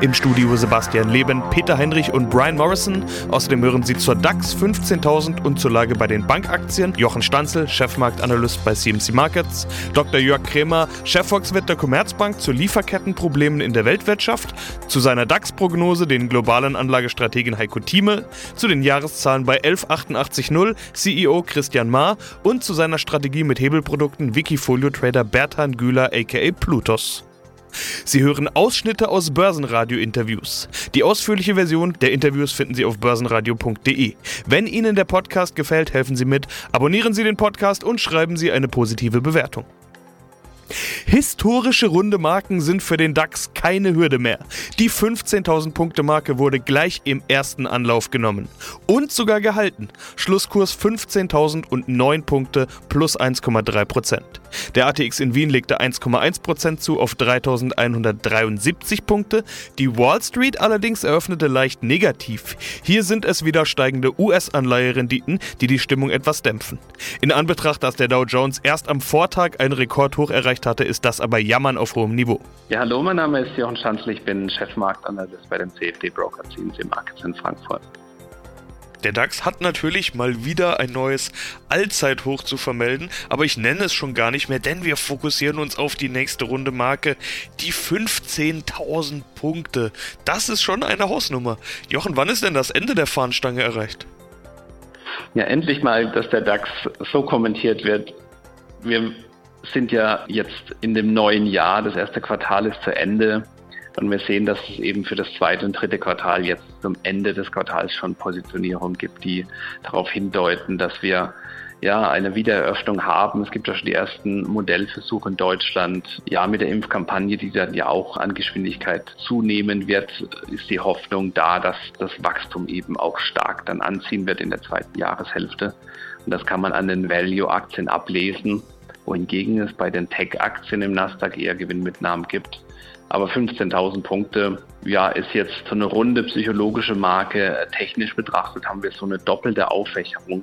Im Studio Sebastian Leben, Peter Heinrich und Brian Morrison. Außerdem hören Sie zur DAX 15.000 und zur Lage bei den Bankaktien Jochen Stanzel, Chefmarktanalyst bei CMC Markets, Dr. Jörg Kremer, Chefvolkswirt der Commerzbank zu Lieferkettenproblemen in der Weltwirtschaft, zu seiner DAX-Prognose den globalen Anlagestrategen Heiko Thieme, zu den Jahreszahlen bei 11880 CEO Christian Maar und zu seiner Strategie mit Hebelprodukten Wikifolio-Trader Bertan Güler aka Plutos. Sie hören Ausschnitte aus Börsenradio-Interviews. Die ausführliche Version der Interviews finden Sie auf börsenradio.de. Wenn Ihnen der Podcast gefällt, helfen Sie mit, abonnieren Sie den Podcast und schreiben Sie eine positive Bewertung. Historische runde Marken sind für den DAX keine Hürde mehr. Die 15.000 Punkte Marke wurde gleich im ersten Anlauf genommen und sogar gehalten. Schlusskurs 15.009 Punkte plus 1,3 Prozent. Der ATX in Wien legte 1,1 Prozent zu auf 3.173 Punkte. Die Wall Street allerdings eröffnete leicht negativ. Hier sind es wieder steigende US-Anleiherenditen, die die Stimmung etwas dämpfen. In Anbetracht, dass der Dow Jones erst am Vortag einen Rekordhoch erreicht erreicht hatte, ist das aber Jammern auf hohem Niveau. Ja, hallo, mein Name ist Jochen Schanzl, ich bin Chefmarktanalyst bei dem CFD Broker CNC Markets in Frankfurt. Der DAX hat natürlich mal wieder ein neues Allzeithoch zu vermelden, aber ich nenne es schon gar nicht mehr, denn wir fokussieren uns auf die nächste Runde Marke, die 15.000 Punkte. Das ist schon eine Hausnummer. Jochen, wann ist denn das Ende der Fahnenstange erreicht? Ja, endlich mal, dass der DAX so kommentiert wird. Wir sind ja jetzt in dem neuen Jahr, das erste Quartal ist zu Ende und wir sehen, dass es eben für das zweite und dritte Quartal jetzt zum Ende des Quartals schon Positionierungen gibt, die darauf hindeuten, dass wir ja eine Wiedereröffnung haben. Es gibt ja schon die ersten Modellversuche in Deutschland. Ja, mit der Impfkampagne, die dann ja auch an Geschwindigkeit zunehmen wird, ist die Hoffnung da, dass das Wachstum eben auch stark dann anziehen wird in der zweiten Jahreshälfte. Und das kann man an den Value-Aktien ablesen wohingegen es bei den Tech-Aktien im Nasdaq eher Gewinnmitnahmen gibt. Aber 15.000 Punkte, ja, ist jetzt so eine runde psychologische Marke. Technisch betrachtet haben wir so eine doppelte Auffächerung.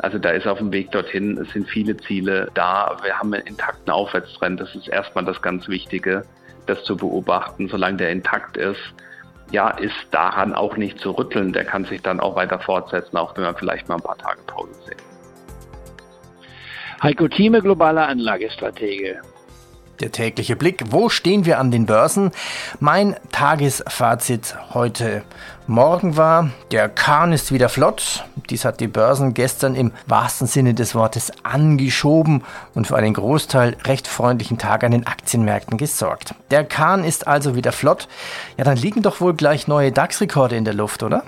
Also da ist auf dem Weg dorthin, es sind viele Ziele da. Wir haben einen intakten Aufwärtstrend. Das ist erstmal das ganz Wichtige, das zu beobachten. Solange der intakt ist, ja, ist daran auch nicht zu rütteln. Der kann sich dann auch weiter fortsetzen, auch wenn wir vielleicht mal ein paar Tage Pause sehen. Heiko Thieme, globaler Anlagestratege. Der tägliche Blick. Wo stehen wir an den Börsen? Mein Tagesfazit heute Morgen war, der Kahn ist wieder flott. Dies hat die Börsen gestern im wahrsten Sinne des Wortes angeschoben und für einen Großteil recht freundlichen Tag an den Aktienmärkten gesorgt. Der Kahn ist also wieder flott. Ja, dann liegen doch wohl gleich neue DAX-Rekorde in der Luft, oder?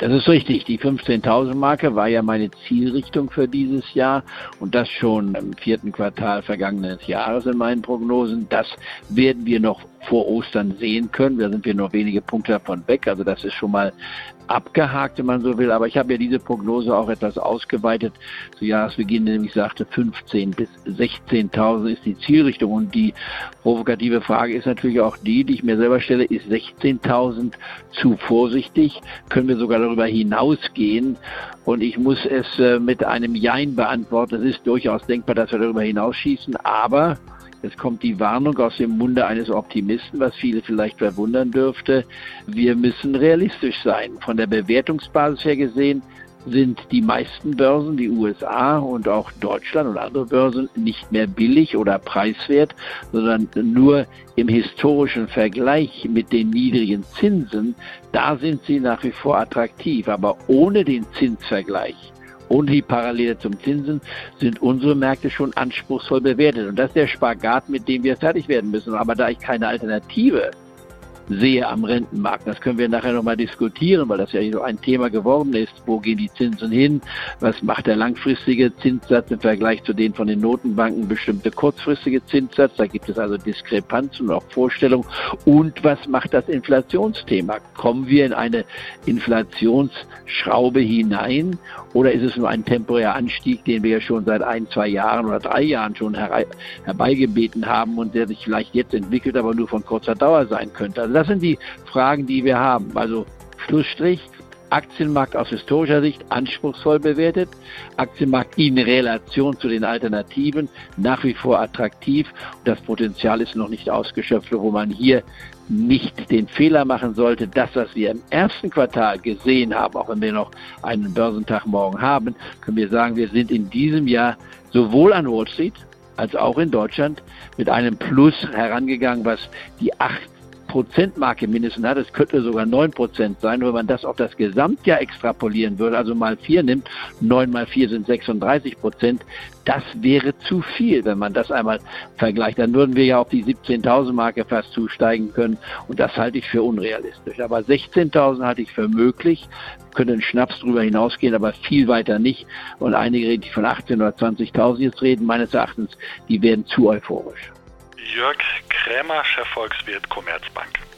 Das ist richtig. Die 15.000 Marke war ja meine Zielrichtung für dieses Jahr und das schon im vierten Quartal vergangenen Jahres in meinen Prognosen. Das werden wir noch vor Ostern sehen können. Da sind wir noch wenige Punkte davon weg. Also das ist schon mal abgehakt, wenn man so will. Aber ich habe ja diese Prognose auch etwas ausgeweitet zu Jahresbeginn, nämlich sagte 15 bis 16.000 ist die Zielrichtung. Und die provokative Frage ist natürlich auch die, die ich mir selber stelle, ist 16.000 zu vorsichtig? Können wir sogar darüber hinausgehen? Und ich muss es äh, mit einem Jein beantworten. Es ist durchaus denkbar, dass wir darüber hinausschießen, aber Jetzt kommt die Warnung aus dem Munde eines Optimisten, was viele vielleicht verwundern dürfte. Wir müssen realistisch sein. Von der Bewertungsbasis her gesehen sind die meisten Börsen, die USA und auch Deutschland und andere Börsen, nicht mehr billig oder preiswert, sondern nur im historischen Vergleich mit den niedrigen Zinsen, da sind sie nach wie vor attraktiv. Aber ohne den Zinsvergleich ohne die Parallele zum Zinsen sind unsere Märkte schon anspruchsvoll bewertet. Und das ist der Spagat, mit dem wir fertig werden müssen. Aber da ich keine Alternative sehe am Rentenmarkt. Das können wir nachher nochmal diskutieren, weil das ja so ein Thema geworden ist. Wo gehen die Zinsen hin? Was macht der langfristige Zinssatz im Vergleich zu den von den Notenbanken bestimmte kurzfristige Zinssatz? Da gibt es also Diskrepanzen und auch Vorstellungen. Und was macht das Inflationsthema? Kommen wir in eine Inflationsschraube hinein oder ist es nur ein temporärer Anstieg, den wir ja schon seit ein, zwei Jahren oder drei Jahren schon herbeigebeten haben und der sich vielleicht jetzt entwickelt, aber nur von kurzer Dauer sein könnte? Also das sind die Fragen, die wir haben. Also Schlussstrich, Aktienmarkt aus historischer Sicht anspruchsvoll bewertet, Aktienmarkt in Relation zu den Alternativen nach wie vor attraktiv. Das Potenzial ist noch nicht ausgeschöpft, wo man hier nicht den Fehler machen sollte, das, was wir im ersten Quartal gesehen haben, auch wenn wir noch einen Börsentag morgen haben, können wir sagen, wir sind in diesem Jahr sowohl an Wall Street als auch in Deutschland mit einem Plus herangegangen, was die acht Prozentmarke mindestens hat. Es könnte sogar 9 Prozent sein. Wenn man das auf das Gesamtjahr extrapolieren würde, also mal 4 nimmt, 9 mal 4 sind 36 Prozent, das wäre zu viel, wenn man das einmal vergleicht. Dann würden wir ja auf die 17.000 Marke fast zusteigen können und das halte ich für unrealistisch. Aber 16.000 halte ich für möglich, können Schnaps drüber hinausgehen, aber viel weiter nicht. Und einige, die von 18.000 oder 20.000 jetzt reden, meines Erachtens, die werden zu euphorisch. Jörg Krämer, Chefvolkswirt Commerzbank.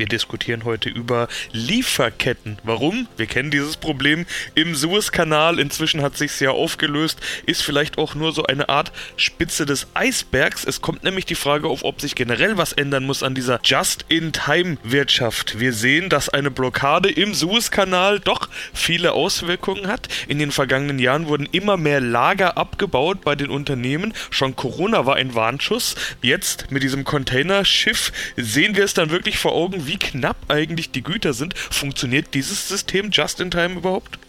Wir diskutieren heute über Lieferketten. Warum? Wir kennen dieses Problem im Suezkanal. Inzwischen hat sich ja aufgelöst. Ist vielleicht auch nur so eine Art Spitze des Eisbergs. Es kommt nämlich die Frage auf, ob sich generell was ändern muss an dieser Just-in-Time-Wirtschaft. Wir sehen, dass eine Blockade im Suezkanal doch viele Auswirkungen hat. In den vergangenen Jahren wurden immer mehr Lager abgebaut bei den Unternehmen. Schon Corona war ein Warnschuss. Jetzt mit diesem Containerschiff sehen wir es dann wirklich vor Augen, wie knapp eigentlich die Güter sind. Funktioniert dieses System just in time überhaupt?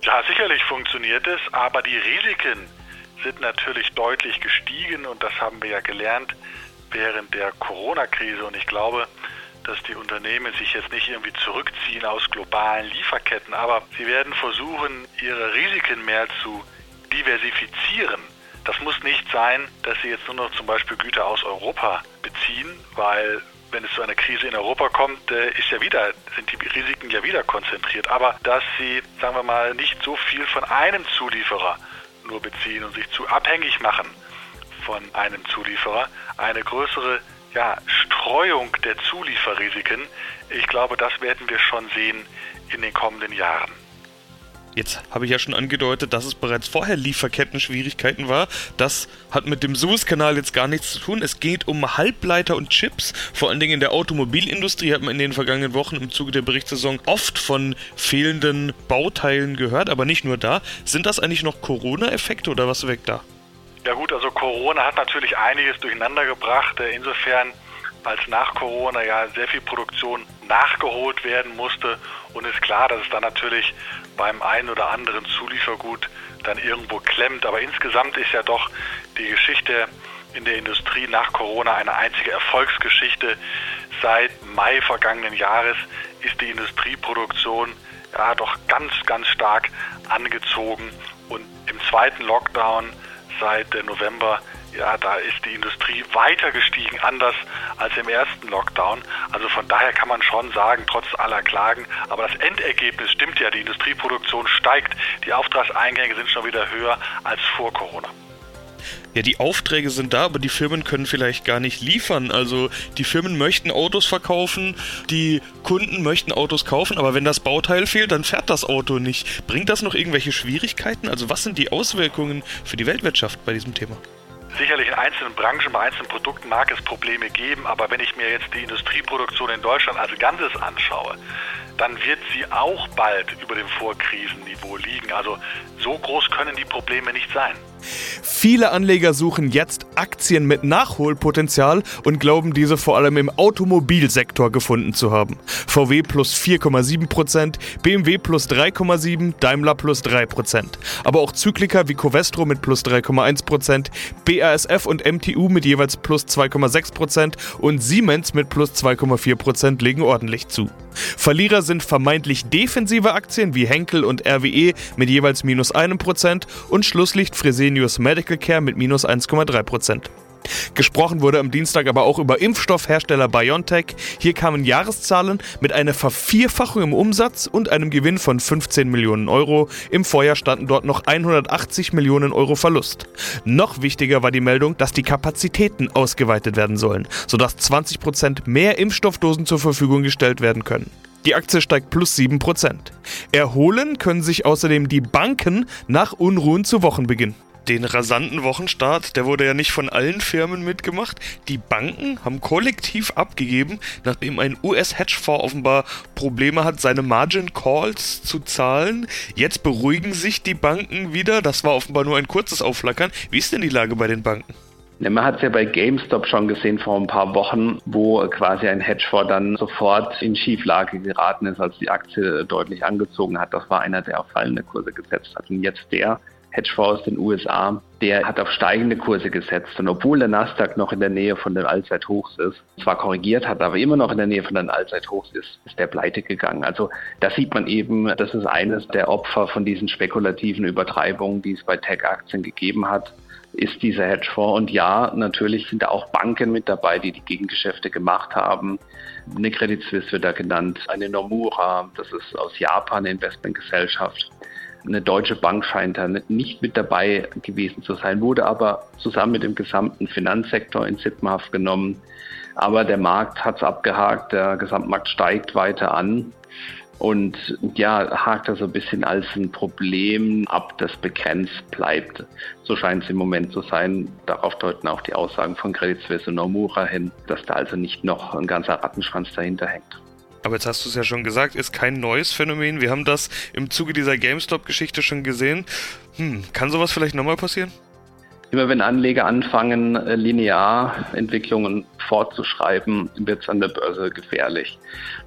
Ja, sicherlich funktioniert es, aber die Risiken sind natürlich deutlich gestiegen und das haben wir ja gelernt während der Corona-Krise und ich glaube, dass die Unternehmen sich jetzt nicht irgendwie zurückziehen aus globalen Lieferketten, aber sie werden versuchen, ihre Risiken mehr zu diversifizieren. Das muss nicht sein, dass sie jetzt nur noch zum Beispiel Güter aus Europa beziehen, weil wenn es zu einer Krise in Europa kommt, äh, ist ja wieder, sind die Risiken ja wieder konzentriert. Aber dass sie, sagen wir mal, nicht so viel von einem Zulieferer nur beziehen und sich zu abhängig machen von einem Zulieferer, eine größere ja, Streuung der Zulieferrisiken, ich glaube, das werden wir schon sehen in den kommenden Jahren. Jetzt habe ich ja schon angedeutet, dass es bereits vorher Lieferketten-Schwierigkeiten war. Das hat mit dem Suezkanal jetzt gar nichts zu tun. Es geht um Halbleiter und Chips. Vor allen Dingen in der Automobilindustrie hat man in den vergangenen Wochen im Zuge der Berichtssaison oft von fehlenden Bauteilen gehört, aber nicht nur da. Sind das eigentlich noch Corona-Effekte oder was weg da? Ja gut, also Corona hat natürlich einiges durcheinander gebracht. Insofern als nach Corona ja sehr viel Produktion nachgeholt werden musste und ist klar, dass es dann natürlich beim einen oder anderen Zuliefergut dann irgendwo klemmt. Aber insgesamt ist ja doch die Geschichte in der Industrie nach Corona eine einzige Erfolgsgeschichte. Seit Mai vergangenen Jahres ist die Industrieproduktion ja doch ganz, ganz stark angezogen und im zweiten Lockdown seit November ja, da ist die Industrie weiter gestiegen, anders als im ersten Lockdown. Also von daher kann man schon sagen, trotz aller Klagen, aber das Endergebnis stimmt ja, die Industrieproduktion steigt, die Auftragseingänge sind schon wieder höher als vor Corona. Ja, die Aufträge sind da, aber die Firmen können vielleicht gar nicht liefern. Also die Firmen möchten Autos verkaufen, die Kunden möchten Autos kaufen, aber wenn das Bauteil fehlt, dann fährt das Auto nicht. Bringt das noch irgendwelche Schwierigkeiten? Also was sind die Auswirkungen für die Weltwirtschaft bei diesem Thema? Sicherlich in einzelnen Branchen, bei einzelnen Produkten mag es Probleme geben, aber wenn ich mir jetzt die Industrieproduktion in Deutschland als Ganzes anschaue, dann wird sie auch bald über dem Vorkrisenniveau liegen. Also so groß können die Probleme nicht sein. Viele Anleger suchen jetzt Aktien mit Nachholpotenzial und glauben diese vor allem im Automobilsektor gefunden zu haben. VW plus 4,7%, BMW plus 3,7%, Daimler plus 3%. Aber auch Zykliker wie Covestro mit plus 3,1%, BASF und MTU mit jeweils plus 2,6% und Siemens mit plus 2,4% legen ordentlich zu. Verlierer sind vermeintlich defensive Aktien wie Henkel und RWE mit jeweils minus einem Prozent und Schlusslicht Fresenius Medical Care mit minus 1,3 Prozent. Gesprochen wurde am Dienstag aber auch über Impfstoffhersteller BioNTech. Hier kamen Jahreszahlen mit einer Vervierfachung im Umsatz und einem Gewinn von 15 Millionen Euro. Im Vorjahr standen dort noch 180 Millionen Euro Verlust. Noch wichtiger war die Meldung, dass die Kapazitäten ausgeweitet werden sollen, sodass 20 Prozent mehr Impfstoffdosen zur Verfügung gestellt werden können. Die Aktie steigt plus 7%. Erholen können sich außerdem die Banken nach Unruhen zu Wochenbeginn den rasanten Wochenstart, der wurde ja nicht von allen Firmen mitgemacht. Die Banken haben kollektiv abgegeben, nachdem ein US-Hedgefonds offenbar Probleme hat, seine Margin Calls zu zahlen. Jetzt beruhigen sich die Banken wieder. Das war offenbar nur ein kurzes Aufflackern. Wie ist denn die Lage bei den Banken? Man hat es ja bei GameStop schon gesehen vor ein paar Wochen, wo quasi ein Hedgefonds dann sofort in Schieflage geraten ist, als die Aktie deutlich angezogen hat. Das war einer, der auf fallende Kurse gesetzt hat. Und jetzt der, Hedgefonds aus den USA, der hat auf steigende Kurse gesetzt. Und obwohl der Nasdaq noch in der Nähe von den Allzeithochs ist, zwar korrigiert hat, aber immer noch in der Nähe von den Allzeithochs ist, ist der pleite gegangen. Also da sieht man eben, das ist eines der Opfer von diesen spekulativen Übertreibungen, die es bei Tech-Aktien gegeben hat ist dieser Hedgefonds. Und ja, natürlich sind da auch Banken mit dabei, die die Gegengeschäfte gemacht haben. Eine Credit Suisse wird da genannt, eine Nomura, das ist aus Japan eine Investmentgesellschaft. Eine deutsche Bank scheint da nicht mit dabei gewesen zu sein, wurde aber zusammen mit dem gesamten Finanzsektor in Sippenhaft genommen. Aber der Markt hat es abgehakt, der Gesamtmarkt steigt weiter an. Und ja, hakt da so ein bisschen als ein Problem ab, das begrenzt bleibt. So scheint es im Moment zu sein. Darauf deuten auch die Aussagen von Credit Suisse und Nomura hin, dass da also nicht noch ein ganzer Rattenschwanz dahinter hängt. Aber jetzt hast du es ja schon gesagt, ist kein neues Phänomen. Wir haben das im Zuge dieser GameStop-Geschichte schon gesehen. Hm, kann sowas vielleicht nochmal passieren? Immer wenn Anleger anfangen, äh, linear Entwicklungen fortzuschreiben, wird es an der Börse gefährlich.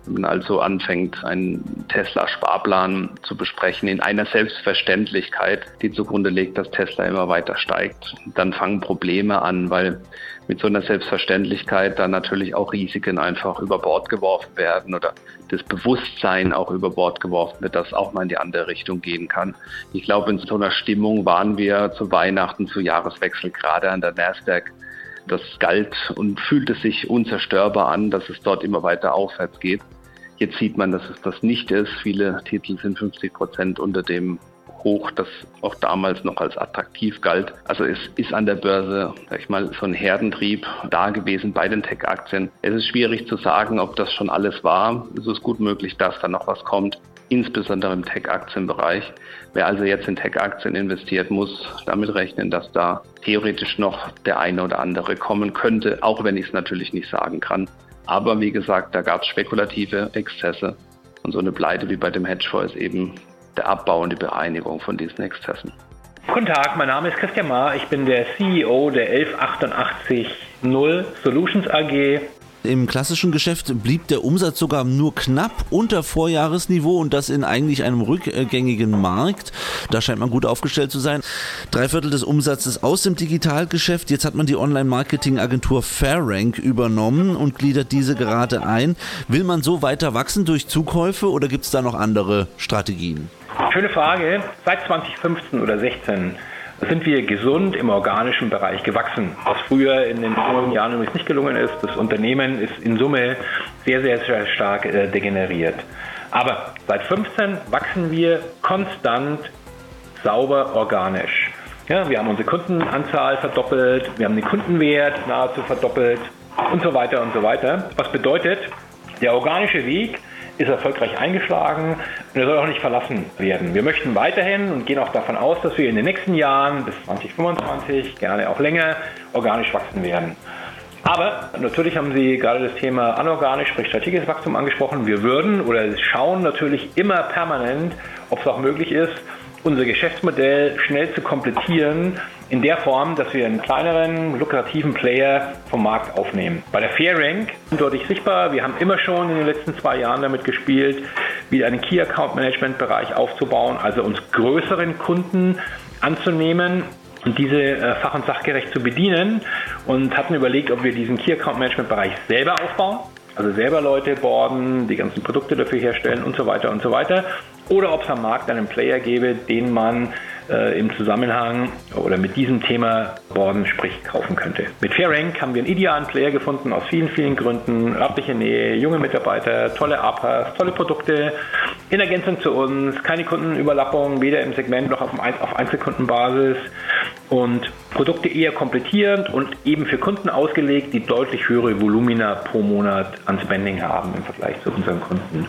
Wenn man also anfängt, einen Tesla-Sparplan zu besprechen in einer Selbstverständlichkeit, die zugrunde legt, dass Tesla immer weiter steigt, dann fangen Probleme an, weil mit so einer Selbstverständlichkeit dann natürlich auch Risiken einfach über Bord geworfen werden oder das Bewusstsein auch über Bord geworfen wird, dass auch mal in die andere Richtung gehen kann. Ich glaube, in so einer Stimmung waren wir zu Weihnachten, zu Jahreswechsel gerade an der Nasdaq. Das galt und fühlte sich unzerstörbar an, dass es dort immer weiter aufwärts geht. Jetzt sieht man, dass es das nicht ist. Viele Titel sind 50 Prozent unter dem hoch, das auch damals noch als attraktiv galt. Also es ist an der Börse, sag ich mal, so ein Herdentrieb da gewesen bei den Tech-Aktien. Es ist schwierig zu sagen, ob das schon alles war. Es ist gut möglich, dass da noch was kommt insbesondere im Tech-Aktienbereich. Wer also jetzt in Tech-Aktien investiert, muss damit rechnen, dass da theoretisch noch der eine oder andere kommen könnte, auch wenn ich es natürlich nicht sagen kann. Aber wie gesagt, da gab es spekulative Exzesse und so eine Pleite wie bei dem Hedgefonds ist eben der Abbau und die Bereinigung von diesen Exzessen. Guten Tag, mein Name ist Christian Mahr. Ich bin der CEO der 11880 Solutions AG. Im klassischen Geschäft blieb der Umsatz sogar nur knapp unter Vorjahresniveau und das in eigentlich einem rückgängigen Markt. Da scheint man gut aufgestellt zu sein. Drei Viertel des Umsatzes aus dem Digitalgeschäft. Jetzt hat man die Online-Marketing-Agentur FairRank übernommen und gliedert diese gerade ein. Will man so weiter wachsen durch Zukäufe oder gibt es da noch andere Strategien? Schöne Frage. Seit 2015 oder 2016 sind wir gesund im organischen Bereich gewachsen, was früher in den vorigen Jahren übrigens nicht gelungen ist. Das Unternehmen ist in Summe sehr, sehr, sehr stark äh, degeneriert. Aber seit 15 wachsen wir konstant, sauber, organisch. Ja, wir haben unsere Kundenanzahl verdoppelt, wir haben den Kundenwert nahezu verdoppelt und so weiter und so weiter. Was bedeutet, der organische Weg ist erfolgreich eingeschlagen und er soll auch nicht verlassen werden. Wir möchten weiterhin und gehen auch davon aus, dass wir in den nächsten Jahren bis 2025, gerne auch länger, organisch wachsen werden. Aber natürlich haben Sie gerade das Thema anorganisch, sprich strategisches Wachstum angesprochen. Wir würden oder schauen natürlich immer permanent, ob es auch möglich ist, unser Geschäftsmodell schnell zu komplettieren in der Form, dass wir einen kleineren, lukrativen Player vom Markt aufnehmen. Bei der FairRank sind deutlich sichtbar. Wir haben immer schon in den letzten zwei Jahren damit gespielt, wieder einen Key Account Management Bereich aufzubauen, also uns größeren Kunden anzunehmen und diese äh, fach- und sachgerecht zu bedienen und hatten überlegt, ob wir diesen Key Account Management Bereich selber aufbauen, also selber Leute borden, die ganzen Produkte dafür herstellen und so weiter und so weiter, oder ob es am Markt einen Player gäbe, den man äh, im Zusammenhang oder mit diesem Thema Borden, sprich kaufen könnte. Mit FairRank haben wir einen idealen Player gefunden aus vielen, vielen Gründen. Örtliche Nähe, junge Mitarbeiter, tolle APAs, tolle Produkte, in Ergänzung zu uns, keine Kundenüberlappung, weder im Segment noch auf, auf Einzelkundenbasis und Produkte eher komplettierend und eben für Kunden ausgelegt, die deutlich höhere Volumina pro Monat an Spending haben im Vergleich zu unseren Kunden.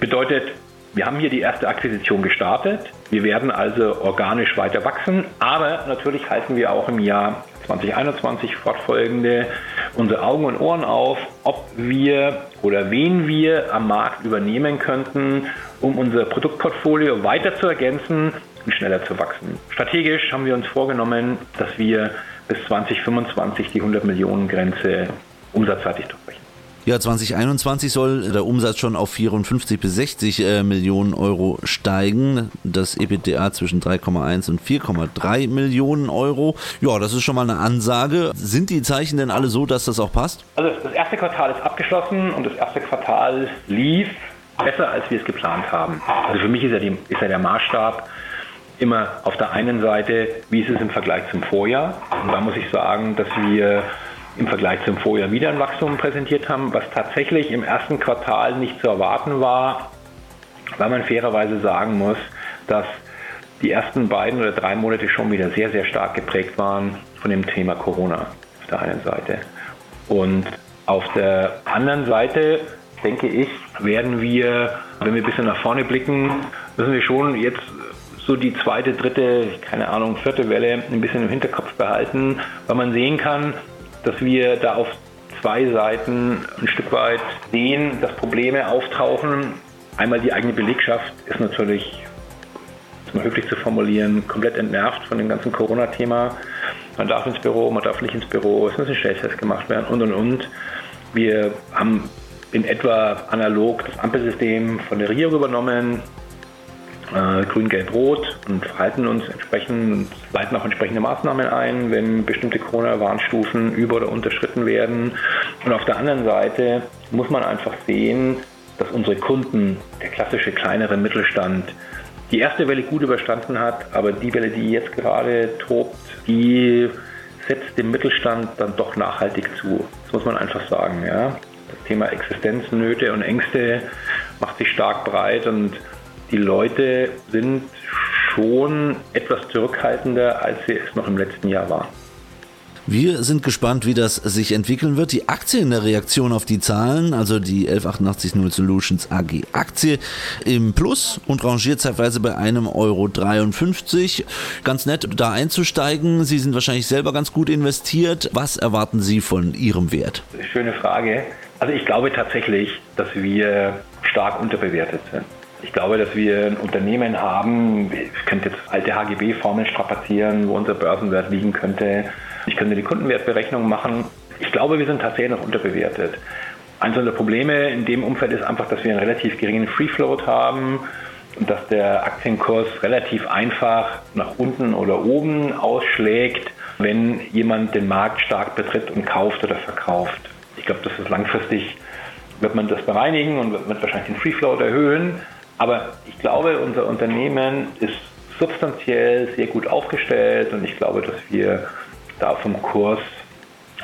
Bedeutet, wir haben hier die erste Akquisition gestartet. Wir werden also organisch weiter wachsen, aber natürlich halten wir auch im Jahr 2021 fortfolgende unsere Augen und Ohren auf, ob wir oder wen wir am Markt übernehmen könnten, um unser Produktportfolio weiter zu ergänzen schneller zu wachsen. Strategisch haben wir uns vorgenommen, dass wir bis 2025 die 100 Millionen Grenze umsatzseitig durchbrechen. Ja, 2021 soll der Umsatz schon auf 54 bis 60 äh, Millionen Euro steigen. Das EBITDA zwischen 3,1 und 4,3 Millionen Euro. Ja, das ist schon mal eine Ansage. Sind die Zeichen denn alle so, dass das auch passt? Also das erste Quartal ist abgeschlossen und das erste Quartal lief besser, als wir es geplant haben. Also für mich ist ja, die, ist ja der Maßstab immer auf der einen Seite, wie ist es im Vergleich zum Vorjahr. Und da muss ich sagen, dass wir im Vergleich zum Vorjahr wieder ein Wachstum präsentiert haben, was tatsächlich im ersten Quartal nicht zu erwarten war, weil man fairerweise sagen muss, dass die ersten beiden oder drei Monate schon wieder sehr, sehr stark geprägt waren von dem Thema Corona auf der einen Seite. Und auf der anderen Seite, denke ich, werden wir, wenn wir ein bisschen nach vorne blicken, müssen wir schon jetzt so die zweite, dritte, keine Ahnung, vierte Welle ein bisschen im Hinterkopf behalten, weil man sehen kann, dass wir da auf zwei Seiten ein Stück weit sehen, dass Probleme auftauchen. Einmal die eigene Belegschaft ist natürlich, um mal höflich zu formulieren, komplett entnervt von dem ganzen Corona-Thema. Man darf ins Büro, man darf nicht ins Büro, es müssen Schnelltests gemacht werden und und und. Wir haben in etwa analog das Ampelsystem von der Regierung übernommen äh, Grün, Gelb, Rot und verhalten uns entsprechend und leiten auch entsprechende Maßnahmen ein, wenn bestimmte Corona-Warnstufen über- oder unterschritten werden. Und auf der anderen Seite muss man einfach sehen, dass unsere Kunden, der klassische kleinere Mittelstand, die erste Welle gut überstanden hat, aber die Welle, die jetzt gerade tobt, die setzt dem Mittelstand dann doch nachhaltig zu. Das muss man einfach sagen. Ja? Das Thema Existenznöte und Ängste macht sich stark breit und die Leute sind schon etwas zurückhaltender, als sie es noch im letzten Jahr waren. Wir sind gespannt, wie das sich entwickeln wird. Die Aktie in der Reaktion auf die Zahlen, also die 11880 Solutions AG Aktie im Plus und rangiert zeitweise bei einem Euro 53. Ganz nett, da einzusteigen. Sie sind wahrscheinlich selber ganz gut investiert. Was erwarten Sie von Ihrem Wert? Schöne Frage. Also ich glaube tatsächlich, dass wir stark unterbewertet sind. Ich glaube, dass wir ein Unternehmen haben, ich könnte jetzt alte HGB-Formeln strapazieren, wo unser Börsenwert liegen könnte. Ich könnte die Kundenwertberechnung machen. Ich glaube, wir sind tatsächlich noch unterbewertet. Eines unserer Probleme in dem Umfeld ist einfach, dass wir einen relativ geringen Free Float haben und dass der Aktienkurs relativ einfach nach unten oder oben ausschlägt, wenn jemand den Markt stark betritt und kauft oder verkauft. Ich glaube, das ist langfristig, wird man das bereinigen und wird wahrscheinlich den Free Float erhöhen. Aber ich glaube, unser Unternehmen ist substanziell sehr gut aufgestellt und ich glaube, dass wir da vom Kurs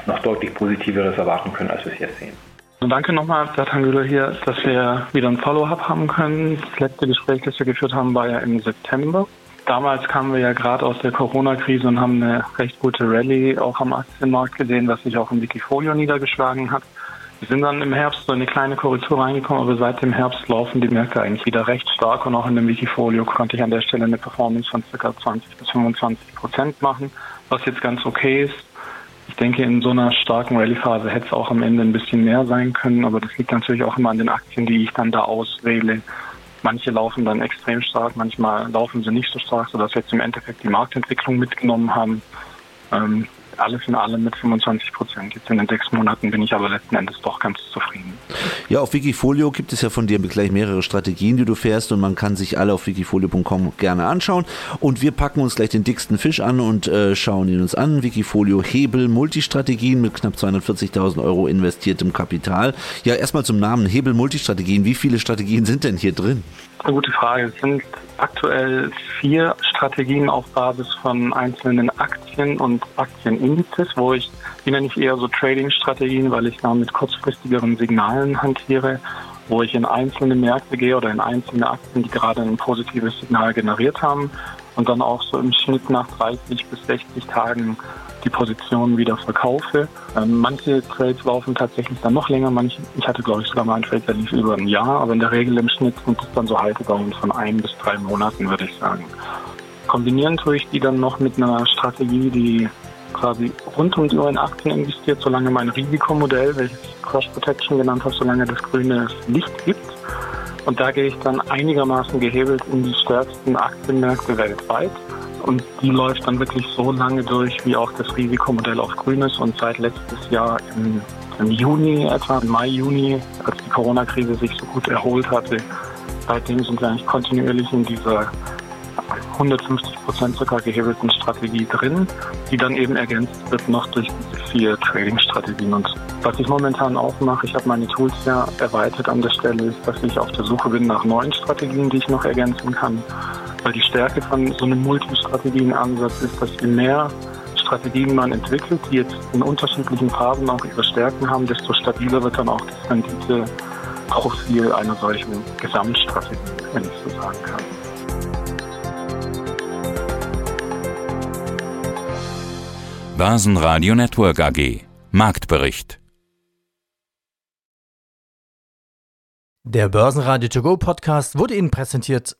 noch deutlich positiveres erwarten können, als wir es jetzt sehen. Also danke nochmal, Bertrand Güler hier, dass wir wieder ein Follow-up haben können. Das letzte Gespräch, das wir geführt haben, war ja im September. Damals kamen wir ja gerade aus der Corona-Krise und haben eine recht gute Rallye auch am Aktienmarkt gesehen, was sich auch im Wikifolio niedergeschlagen hat. Wir sind dann im Herbst so eine kleine Korrektur reingekommen, aber seit dem Herbst laufen die Märkte eigentlich wieder recht stark und auch in dem Wikifolio konnte ich an der Stelle eine Performance von ca. 20 bis 25 Prozent machen, was jetzt ganz okay ist. Ich denke, in so einer starken Rallye-Phase hätte es auch am Ende ein bisschen mehr sein können, aber das liegt natürlich auch immer an den Aktien, die ich dann da auswähle. Manche laufen dann extrem stark, manchmal laufen sie nicht so stark, sodass wir jetzt im Endeffekt die Marktentwicklung mitgenommen haben. Ähm, alles in allem mit 25 Prozent. Jetzt in den sechs Monaten bin ich aber letzten Endes doch ganz zufrieden. Ja, auf Wikifolio gibt es ja von dir gleich mehrere Strategien, die du fährst und man kann sich alle auf wikifolio.com gerne anschauen. Und wir packen uns gleich den dicksten Fisch an und äh, schauen ihn uns an. Wikifolio Hebel Multistrategien mit knapp 240.000 Euro investiertem Kapital. Ja, erstmal zum Namen Hebel Multistrategien. Wie viele Strategien sind denn hier drin? Eine gute Frage. Es sind aktuell vier Strategien auf Basis von einzelnen Aktien und Aktienindizes, wo ich, die nenne ich eher so Trading-Strategien, weil ich da mit kurzfristigeren Signalen hantiere, wo ich in einzelne Märkte gehe oder in einzelne Aktien, die gerade ein positives Signal generiert haben und dann auch so im Schnitt nach 30 bis 60 Tagen die Position wieder verkaufe. Ähm, manche Trades laufen tatsächlich dann noch länger. Manche, ich hatte, glaube ich, sogar mal einen Trade, der lief über ein Jahr, aber in der Regel im Schnitt sind es dann so Haltedauern von ein bis drei Monaten, würde ich sagen. Kombinieren tue ich die dann noch mit einer Strategie, die quasi rund um die Uhr in Aktien investiert, solange mein Risikomodell, welches ich Cross Protection genannt habe, solange das grüne Licht gibt. Und da gehe ich dann einigermaßen gehebelt in die stärksten Aktienmärkte weltweit. Und die läuft dann wirklich so lange durch, wie auch das Risikomodell auf grün ist. Und seit letztes Jahr im, im Juni, etwa im Mai, Juni, als die Corona-Krise sich so gut erholt hatte, seitdem sind wir eigentlich kontinuierlich in dieser 150 Prozent sogar gehebelten Strategie drin, die dann eben ergänzt wird noch durch vier Trading-Strategien. Und was ich momentan auch mache, ich habe meine Tools ja erweitert an der Stelle, ist, dass ich auf der Suche bin nach neuen Strategien, die ich noch ergänzen kann. Weil die Stärke von so einem Multistrategien-Ansatz ist, dass je mehr Strategien man entwickelt, die jetzt in unterschiedlichen Phasen auch ihre Stärken haben, desto stabiler wird dann auch das Renditeprofil einer solchen Gesamtstrategie, wenn ich so sagen kann. Börsenradio Network AG Marktbericht Der Börsenradio To Go Podcast wurde Ihnen präsentiert